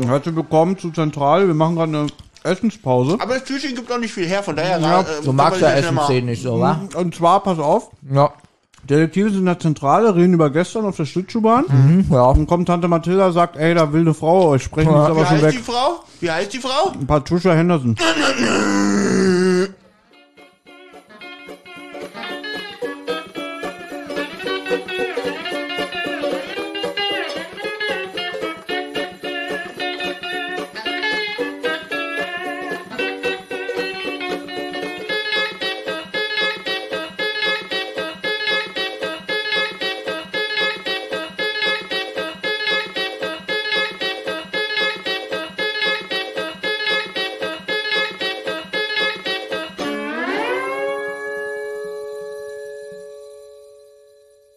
Herzlich willkommen zu Zentrale. Wir machen gerade eine Essenspause. Aber das Türchen gibt auch nicht viel her, von daher... Ja, äh, Du magst ja Essensszenen nicht so, wa? Und zwar, pass auf, Ja. Detektive sind in der Zentrale, reden über gestern auf der Schlittschuhbahn. Mhm, ja. Dann kommt Tante Mathilda, sagt, ey, da will eine Frau euch sprechen, ist Ja. aber Wie schon heißt die weg. Frau? Wie heißt die Frau? Patricia Henderson.